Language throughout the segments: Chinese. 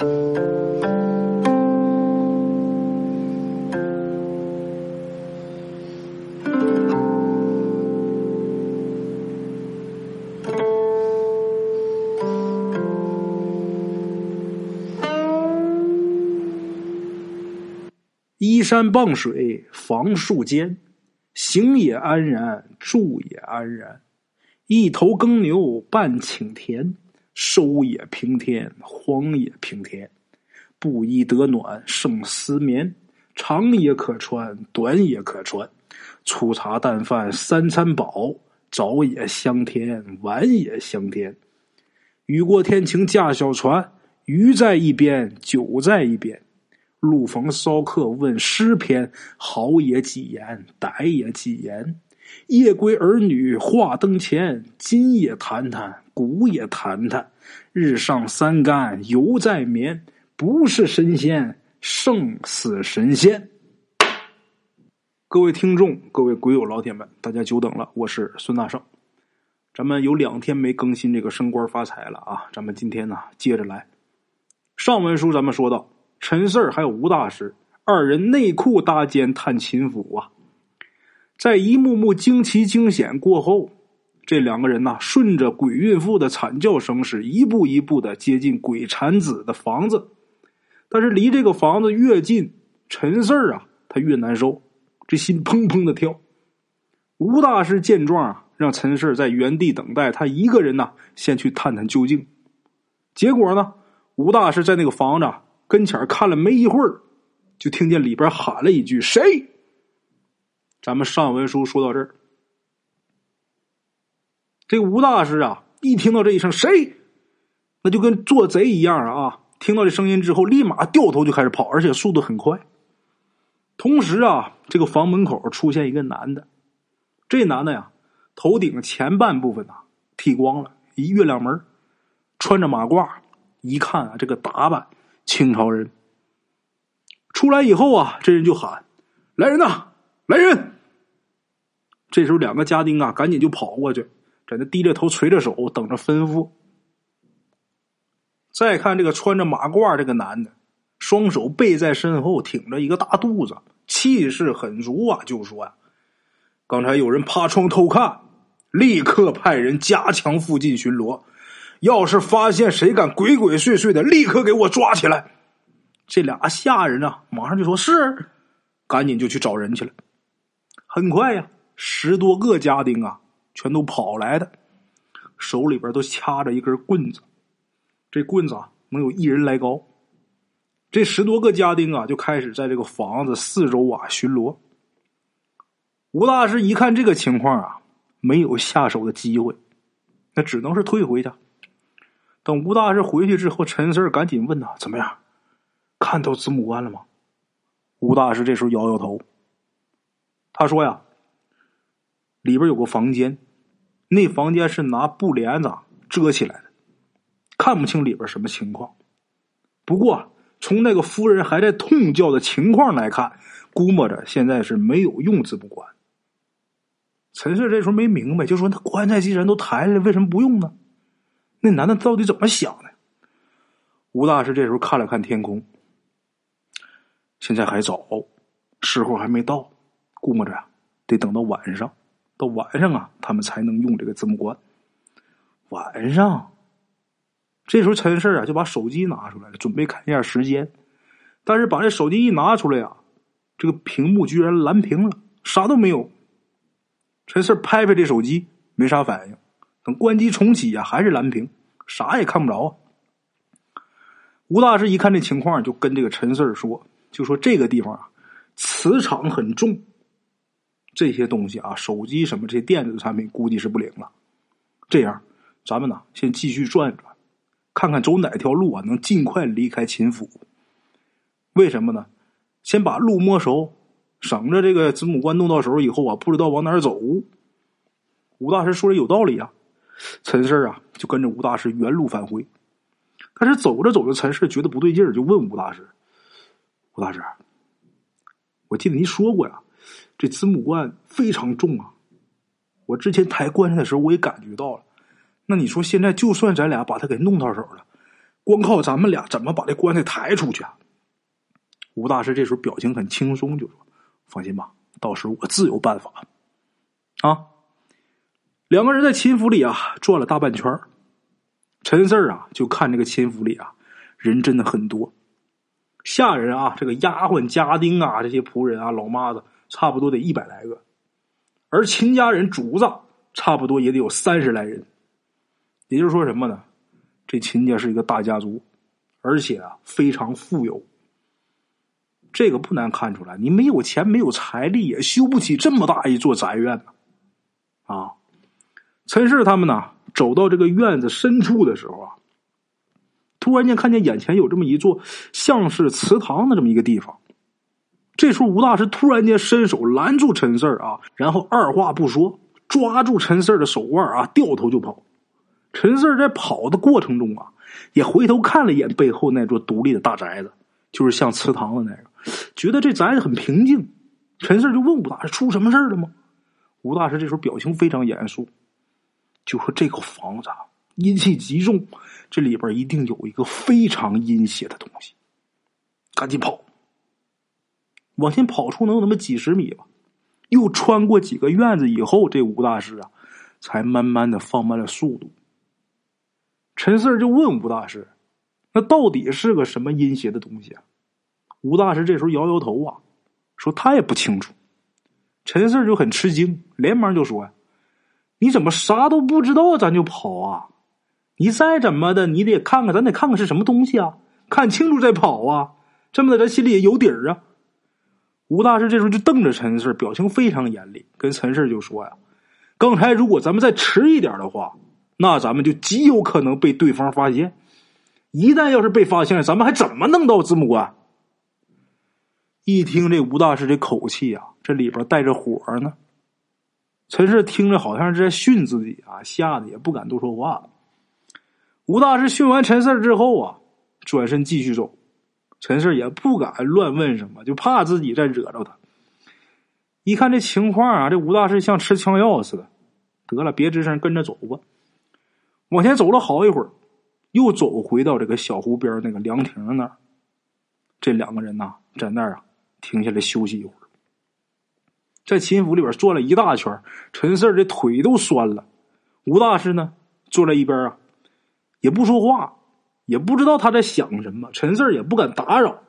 依山傍水，房树间，行也安然，住也安然。一头耕牛半顷田，收也平天，荒也平天。布衣得暖，胜丝绵。长也可穿，短也可穿。粗茶淡饭三餐饱，早也香甜，晚也香甜。雨过天晴驾小船，鱼在一边，酒在一边。路逢骚客问诗篇，好也几言，歹也几言。夜归儿女话灯前，今也谈谈，古也谈谈。日上三竿犹在眠，不是神仙胜似神仙。各位听众，各位鬼友老铁们，大家久等了，我是孙大圣。咱们有两天没更新这个升官发财了啊，咱们今天呢接着来。上文书咱们说到。陈四儿还有吴大师二人内裤搭肩探秦府啊，在一幕幕惊奇惊险过后，这两个人呐，顺着鬼孕妇的惨叫声，是一步一步的接近鬼产子的房子。但是离这个房子越近，陈四儿啊，他越难受，这心砰砰的跳。吴大师见状啊，让陈四儿在原地等待，他一个人呐，先去探探究竟。结果呢，吴大师在那个房子。跟前看了没一会儿，就听见里边喊了一句：“谁？”咱们上文书说到这儿，这吴大师啊，一听到这一声“谁”，那就跟做贼一样啊！听到这声音之后，立马掉头就开始跑，而且速度很快。同时啊，这个房门口出现一个男的，这男的呀，头顶前半部分呐剃光了，一月亮门，穿着马褂，一看啊，这个打扮。清朝人出来以后啊，这人就喊：“来人呐，来人！”这时候，两个家丁啊，赶紧就跑过去，在那低着头、垂着手，等着吩咐。再看这个穿着马褂这个男的，双手背在身后，挺着一个大肚子，气势很足啊，就说呀：“刚才有人趴窗偷看，立刻派人加强附近巡逻。”要是发现谁敢鬼鬼祟祟的，立刻给我抓起来！这俩下人啊，马上就说是，赶紧就去找人去了。很快呀，十多个家丁啊，全都跑来的，手里边都掐着一根棍子，这棍子啊，能有一人来高。这十多个家丁啊，就开始在这个房子四周啊巡逻。吴大师一看这个情况啊，没有下手的机会，那只能是退回去。等吴大师回去之后，陈四赶紧问他：“怎么样？看到子母关了吗？”吴大师这时候摇摇头。他说：“呀，里边有个房间，那房间是拿布帘子遮起来的，看不清里边什么情况。不过从那个夫人还在痛叫的情况来看，估摸着现在是没有用之不管。”陈氏这时候没明白，就说：“那棺材既然都抬了，为什么不用呢？”那男的到底怎么想的？吴大师这时候看了看天空，现在还早，时候还没到，估摸着呀，得等到晚上，到晚上啊，他们才能用这个字幕关。晚上，这时候陈氏啊就把手机拿出来了，准备看一下时间，但是把这手机一拿出来呀，这个屏幕居然蓝屏了，啥都没有。陈氏拍拍这手机，没啥反应。等关机重启呀，还是蓝屏，啥也看不着啊。吴大师一看这情况，就跟这个陈四说：“就说这个地方啊，磁场很重，这些东西啊，手机什么这些电子产品估计是不灵了。这样，咱们呢先继续转转，看看走哪条路啊，能尽快离开秦府。为什么呢？先把路摸熟，省着这个子母关弄到手以后啊，不知道往哪儿走。”吴大师说的有道理啊。陈氏啊，就跟着吴大师原路返回。但是走着走着，陈氏觉得不对劲儿，就问吴大师：“吴大师，我记得您说过呀，这子母罐非常重啊。我之前抬棺材的时候，我也感觉到了。那你说现在，就算咱俩把它给弄到手了，光靠咱们俩怎么把这棺材抬出去啊？吴大师这时候表情很轻松，就说：“放心吧，到时候我自有办法。”啊，两个人在秦府里啊转了大半圈陈四啊就看这个秦府里啊人真的很多，下人啊这个丫鬟家丁啊这些仆人啊老妈子差不多得一百来个，而秦家人主子差不多也得有三十来人，也就是说什么呢？这秦家是一个大家族，而且啊非常富有。这个不难看出来，你没有钱没有财力也修不起这么大一座宅院呢。啊，陈氏他们呢走到这个院子深处的时候啊，突然间看见眼前有这么一座像是祠堂的这么一个地方。这时候吴大师突然间伸手拦住陈四啊，然后二话不说抓住陈四的手腕啊，掉头就跑。陈四在跑的过程中啊，也回头看了一眼背后那座独立的大宅子，就是像祠堂的那个，觉得这宅子很平静。陈四就问吴大师：“出什么事了吗？”吴大师这时候表情非常严肃，就说：“这个房子啊阴气极重，这里边一定有一个非常阴邪的东西。”赶紧跑！往前跑出能有那么几十米吧，又穿过几个院子以后，这吴大师啊，才慢慢的放慢了速度。陈四就问吴大师：“那到底是个什么阴邪的东西啊？”吴大师这时候摇摇头啊，说他也不清楚。陈四就很吃惊，连忙就说：“呀，你怎么啥都不知道，咱就跑啊？你再怎么的，你得看看，咱得看看是什么东西啊？看清楚再跑啊！这么的，咱心里也有底儿啊。”吴大师这时候就瞪着陈四，表情非常严厉，跟陈四就说：“呀，刚才如果咱们再迟一点的话。”那咱们就极有可能被对方发现。一旦要是被发现了，咱们还怎么弄到子母关？一听这吴大师这口气啊，这里边带着火呢。陈氏听着好像是在训自己啊，吓得也不敢多说话。吴大师训完陈四之后啊，转身继续走。陈氏也不敢乱问什么，就怕自己再惹着他。一看这情况啊，这吴大师像吃枪药似的。得了，别吱声，跟着走吧。往前走了好一会儿，又走回到这个小湖边那个凉亭那儿。这两个人呐，在那儿啊停下来休息一会儿。在秦府里边转了一大圈，陈四这腿都酸了。吴大师呢，坐在一边啊，也不说话，也不知道他在想什么。陈四也不敢打扰。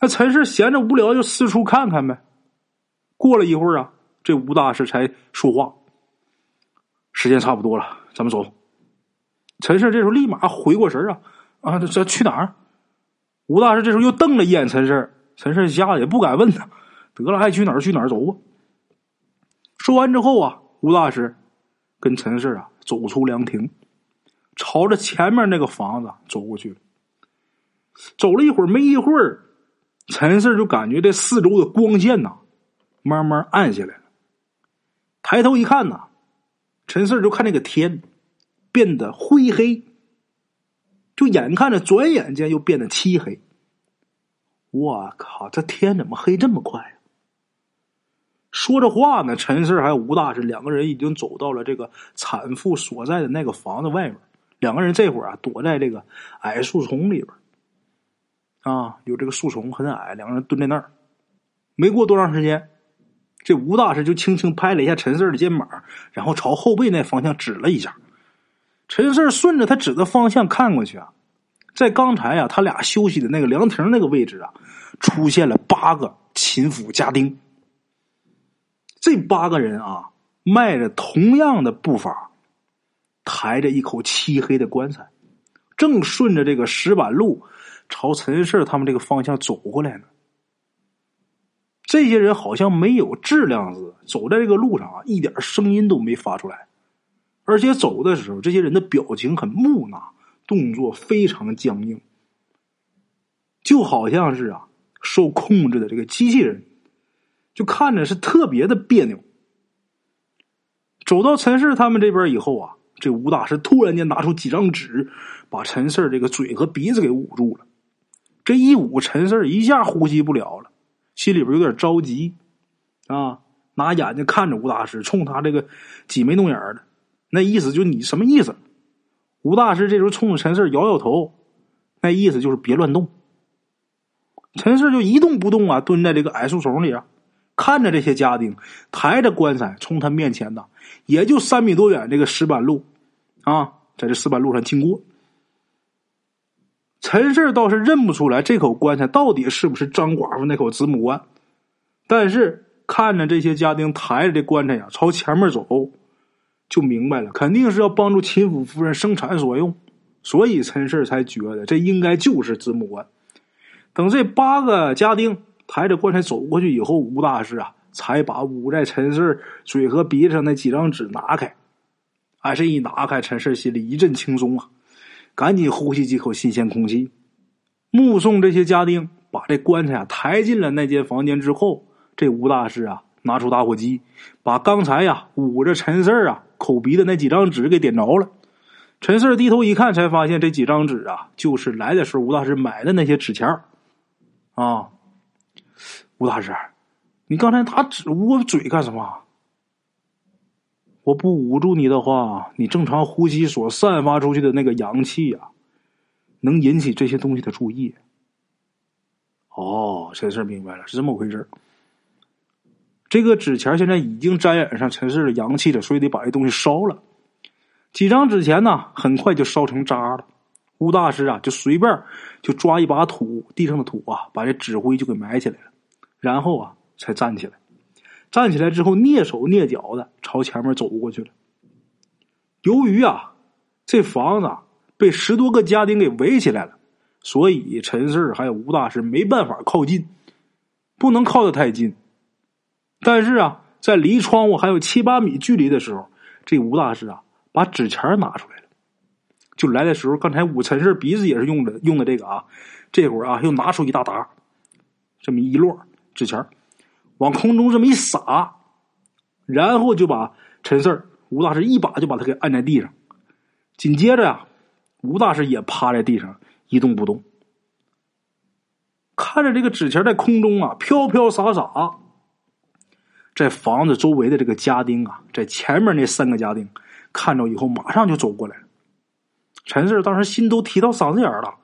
那陈四闲着无聊，就四处看看呗。过了一会儿啊，这吴大师才说话：“时间差不多了。”咱们走。陈氏这时候立马回过神啊啊！这这去哪儿？吴大师这时候又瞪了一眼陈氏，陈氏吓得也不敢问他。得了，爱去哪儿去哪儿，走吧。说完之后啊，吴大师跟陈氏啊走出凉亭，朝着前面那个房子走过去了。走了一会儿，没一会儿，陈氏就感觉这四周的光线呐慢慢暗下来了。抬头一看呐。陈四就看那个天变得灰黑，就眼看着转眼间又变得漆黑。我靠，这天怎么黑这么快？说着话呢，陈四还有吴大师两个人已经走到了这个产妇所在的那个房子外面。两个人这会儿啊，躲在这个矮树丛里边啊，有这个树丛很矮，两个人蹲在那儿。没过多长时间。这吴大师就轻轻拍了一下陈四的肩膀，然后朝后背那方向指了一下。陈四顺着他指的方向看过去啊，在刚才啊，他俩休息的那个凉亭那个位置啊，出现了八个秦府家丁。这八个人啊，迈着同样的步伐，抬着一口漆黑的棺材，正顺着这个石板路朝陈氏他们这个方向走过来呢。这些人好像没有质量似的，走在这个路上啊，一点声音都没发出来，而且走的时候，这些人的表情很木讷，动作非常僵硬，就好像是啊受控制的这个机器人，就看着是特别的别扭。走到陈氏他们这边以后啊，这吴大师突然间拿出几张纸，把陈氏这个嘴和鼻子给捂住了，这一捂，陈氏一下呼吸不了了。心里边有点着急，啊，拿眼睛看着吴大师，冲他这个挤眉弄眼的，那意思就你什么意思？吴大师这时候冲着陈四摇摇头，那意思就是别乱动。陈四就一动不动啊，蹲在这个矮树丛里啊，看着这些家丁抬着棺材从他面前呢，也就三米多远这个石板路啊，在这石板路上经过。陈氏倒是认不出来这口棺材到底是不是张寡妇那口子母棺，但是看着这些家丁抬着这棺材呀朝前面走，就明白了，肯定是要帮助秦府夫人生产所用，所以陈氏才觉得这应该就是子母棺。等这八个家丁抬着棺材走过去以后，吴大师啊，才把捂在陈氏嘴和鼻子上那几张纸拿开。哎，这一拿开，陈氏心里一阵轻松啊，赶紧呼吸几口新鲜空气。目送这些家丁把这棺材啊抬进了那间房间之后，这吴大师啊，拿出打火机，把刚才呀捂着陈氏啊口鼻的那几张纸给点着了。陈氏低头一看，才发现这几张纸啊，就是来的时候吴大师买的那些纸钱啊，吴大师，你刚才拿纸捂我嘴干什么？我不捂住你的话，你正常呼吸所散发出去的那个阳气呀，能引起这些东西的注意。哦，陈氏明白了，是这么回事这个纸钱现在已经沾染上陈氏的阳气了，所以得把这东西烧了。几张纸钱呢，很快就烧成渣了。吴大师啊，就随便就抓一把土，地上的土啊，把这纸灰就给埋起来了，然后啊，才站起来。站起来之后，蹑手蹑脚的朝前面走过去了。由于啊，这房子被十多个家丁给围起来了，所以陈四还有吴大师没办法靠近，不能靠得太近。但是啊，在离窗户还有七八米距离的时候，这吴大师啊，把纸钱拿出来了。就来的时候，刚才武陈氏鼻子也是用的用的这个啊，这会儿啊又拿出一大沓，这么一摞纸钱往空中这么一撒，然后就把陈四吴大师一把就把他给按在地上，紧接着呀，吴大师也趴在地上一动不动，看着这个纸钱在空中啊飘飘洒洒，在房子周围的这个家丁啊，在前面那三个家丁看着以后，马上就走过来了。陈四当时心都提到嗓子眼了，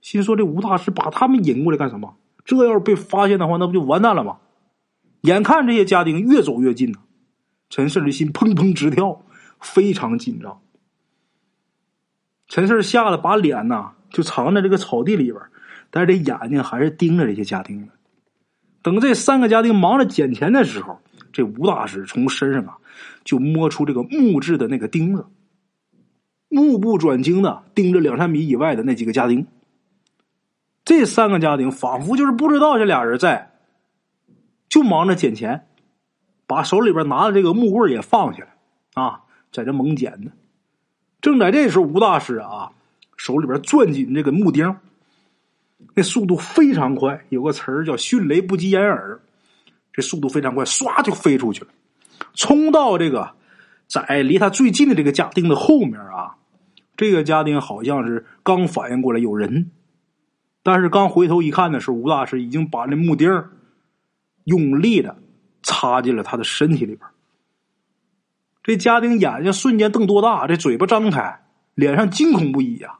心说：“这吴大师把他们引过来干什么？这要是被发现的话，那不就完蛋了吗？”眼看这些家丁越走越近呢，陈四的心砰砰直跳，非常紧张。陈四吓得把脸呐就藏在这个草地里边，但是这眼睛还是盯着这些家丁呢。等这三个家丁忙着捡钱的时候，这吴大师从身上啊就摸出这个木质的那个钉子。目不转睛的盯着两三米以外的那几个家丁，这三个家丁仿佛就是不知道这俩人在，就忙着捡钱，把手里边拿的这个木棍也放下来啊，在这猛捡呢。正在这时候，吴大师啊手里边攥紧这个木钉，那速度非常快，有个词儿叫“迅雷不及掩耳”，这速度非常快，唰就飞出去了，冲到这个在离他最近的这个家丁的后面啊。这个家丁好像是刚反应过来有人，但是刚回头一看的时候，吴大师已经把那木钉用力的插进了他的身体里边。这家丁眼睛瞬间瞪多大，这嘴巴张开，脸上惊恐不已啊！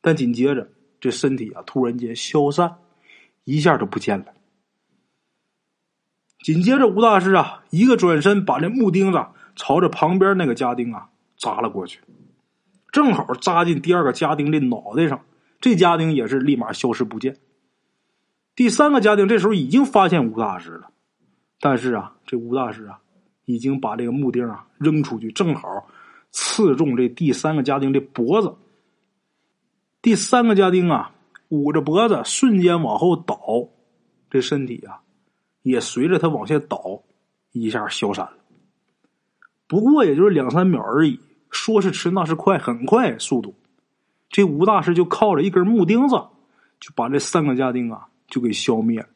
但紧接着，这身体啊突然间消散，一下就不见了。紧接着，吴大师啊一个转身，把这木钉子朝着旁边那个家丁啊扎了过去。正好扎进第二个家丁的脑袋上，这家丁也是立马消失不见。第三个家丁这时候已经发现吴大师了，但是啊，这吴大师啊，已经把这个木钉啊扔出去，正好刺中这第三个家丁的脖子。第三个家丁啊，捂着脖子，瞬间往后倒，这身体啊，也随着他往下倒，一下消散了。不过也就是两三秒而已。说是迟，那是快，很快速度。这吴大师就靠着一根木钉子，就把这三个家丁啊就给消灭了。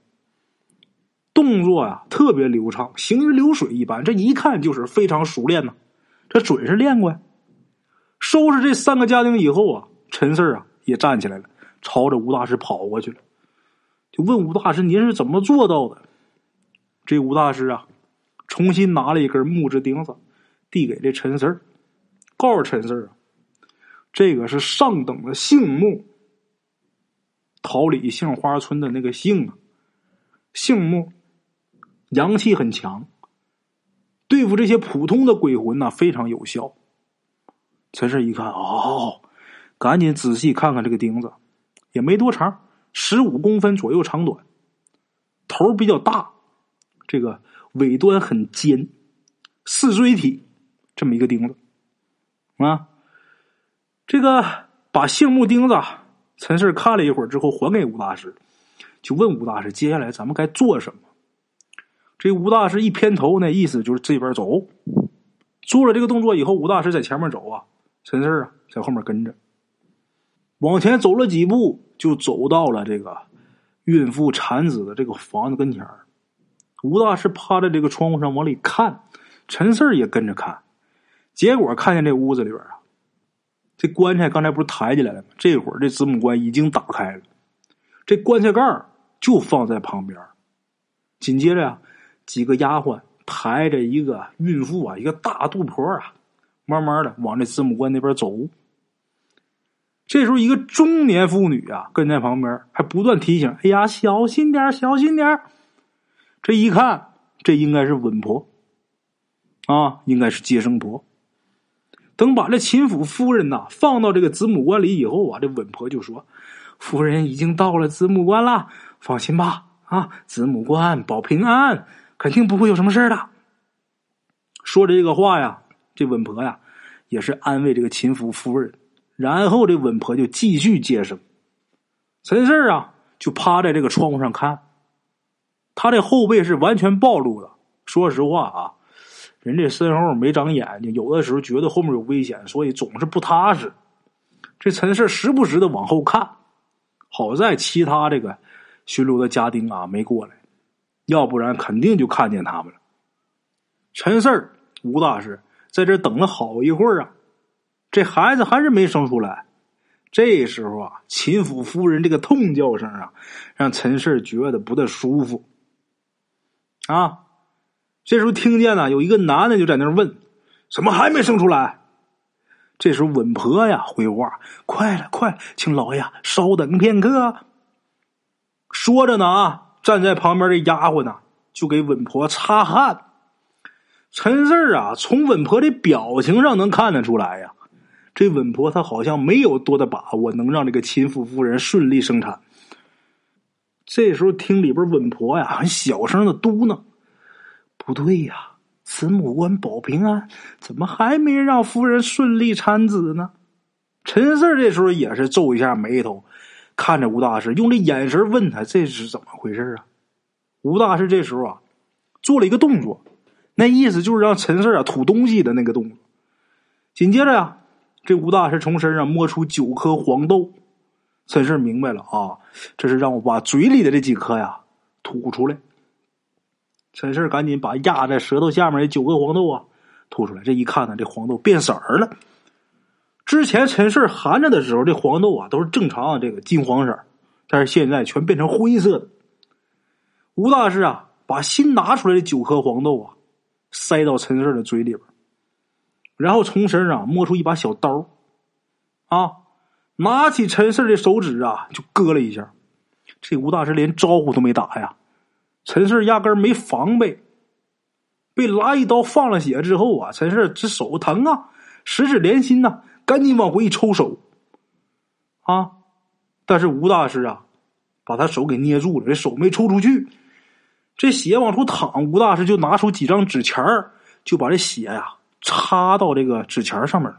动作呀特别流畅，行云流水一般。这一看就是非常熟练呐，这准是练过呀。收拾这三个家丁以后啊，陈四啊也站起来了，朝着吴大师跑过去了，就问吴大师：“您是怎么做到的？”这吴大师啊，重新拿了一根木质钉子，递给这陈四。告诉陈四儿，这个是上等的杏木，桃李杏花村的那个杏啊，杏木阳气很强，对付这些普通的鬼魂呢非常有效。陈氏一看，哦，赶紧仔细看看这个钉子，也没多长，十五公分左右长短，头比较大，这个尾端很尖，四锥体，这么一个钉子啊。这个把杏木钉子，陈氏看了一会儿之后，还给吴大师，就问吴大师：“接下来咱们该做什么？”这吴大师一偏头，那意思就是这边走。做了这个动作以后，吴大师在前面走啊，陈氏啊在后面跟着。往前走了几步，就走到了这个孕妇产子的这个房子跟前吴大师趴在这个窗户上往里看，陈四也跟着看，结果看见这屋子里边啊。这棺材刚才不是抬起来了吗？这会儿这子母棺已经打开了，这棺材盖就放在旁边。紧接着呀，几个丫鬟抬着一个孕妇啊，一个大肚婆啊，慢慢的往这子母棺那边走。这时候，一个中年妇女啊跟在旁边，还不断提醒：“哎呀，小心点小心点这一看，这应该是稳婆啊，应该是接生婆。等把这秦府夫人呐放到这个子母棺里以后啊，这稳婆就说：“夫人已经到了子母棺了，放心吧，啊，子母棺保平安，肯定不会有什么事的。”说这个话呀，这稳婆呀也是安慰这个秦府夫人。然后这稳婆就继续接生，陈四啊就趴在这个窗户上看，他这后背是完全暴露的。说实话啊。人这身后没长眼睛，有的时候觉得后面有危险，所以总是不踏实。这陈氏时不时的往后看，好在其他这个巡逻的家丁啊没过来，要不然肯定就看见他们了。陈四吴大师在这等了好一会儿啊，这孩子还是没生出来。这时候啊，秦府夫人这个痛叫声啊，让陈氏觉得不太舒服啊。这时候听见了，有一个男的就在那问：“怎么还没生出来？”这时候稳婆呀回话：“快了，快，请老爷稍等片刻。”说着呢啊，站在旁边的丫鬟呢就给稳婆擦汗。陈四啊，从稳婆的表情上能看得出来呀，这稳婆她好像没有多大把握能让这个秦府夫人顺利生产。这时候听里边稳婆呀很小声的嘟囔。不对呀，慈母官保平安，怎么还没让夫人顺利产子呢？陈四这时候也是皱一下眉头，看着吴大师，用这眼神问他这是怎么回事啊？吴大师这时候啊，做了一个动作，那意思就是让陈四啊吐东西的那个动作。紧接着呀，这吴大师从身上摸出九颗黄豆，陈四明白了啊，这是让我把嘴里的这几颗呀吐出来。陈氏赶紧把压在舌头下面的九个黄豆啊吐出来。这一看呢，这黄豆变色儿了。之前陈氏含着的时候，这黄豆啊都是正常这个金黄色，但是现在全变成灰色的。吴大师啊，把新拿出来的九颗黄豆啊塞到陈氏的嘴里边，然后从身上摸出一把小刀，啊，拿起陈氏的手指啊就割了一下。这吴大师连招呼都没打呀。陈氏压根没防备，被拉一刀放了血之后啊，陈氏这手疼啊，十指连心呐，赶紧往回一抽手，啊！但是吴大师啊，把他手给捏住了，这手没抽出去，这血往出淌，吴大师就拿出几张纸钱就把这血呀插到这个纸钱上面。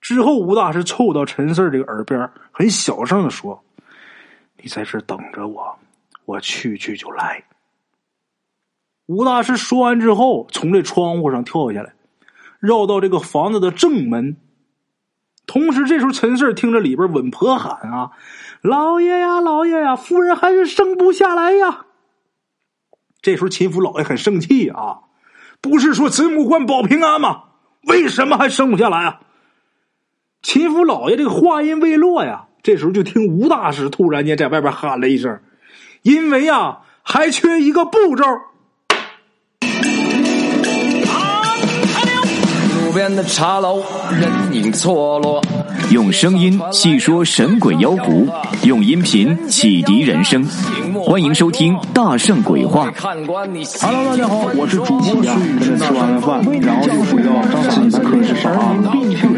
之后，吴大师凑到陈四这个耳边，很小声的说：“你在这等着我。”我去去就来。吴大师说完之后，从这窗户上跳下来，绕到这个房子的正门。同时，这时候陈四听着里边稳婆喊：“啊，老爷呀，老爷呀，夫人还是生不下来呀！”这时候秦府老爷很生气啊，不是说子母官保平安吗？为什么还生不下来啊？秦府老爷这个话音未落呀，这时候就听吴大师突然间在外边喊了一声。因为呀，还缺一个步骤。路边的茶楼，人影错落。用声音细说神鬼妖狐，用音频启迪人生。欢迎收听《大圣鬼话》。Hello，大家好，我是主播孙宇，吃完了饭，然后就回到自己的课室上，回到课室有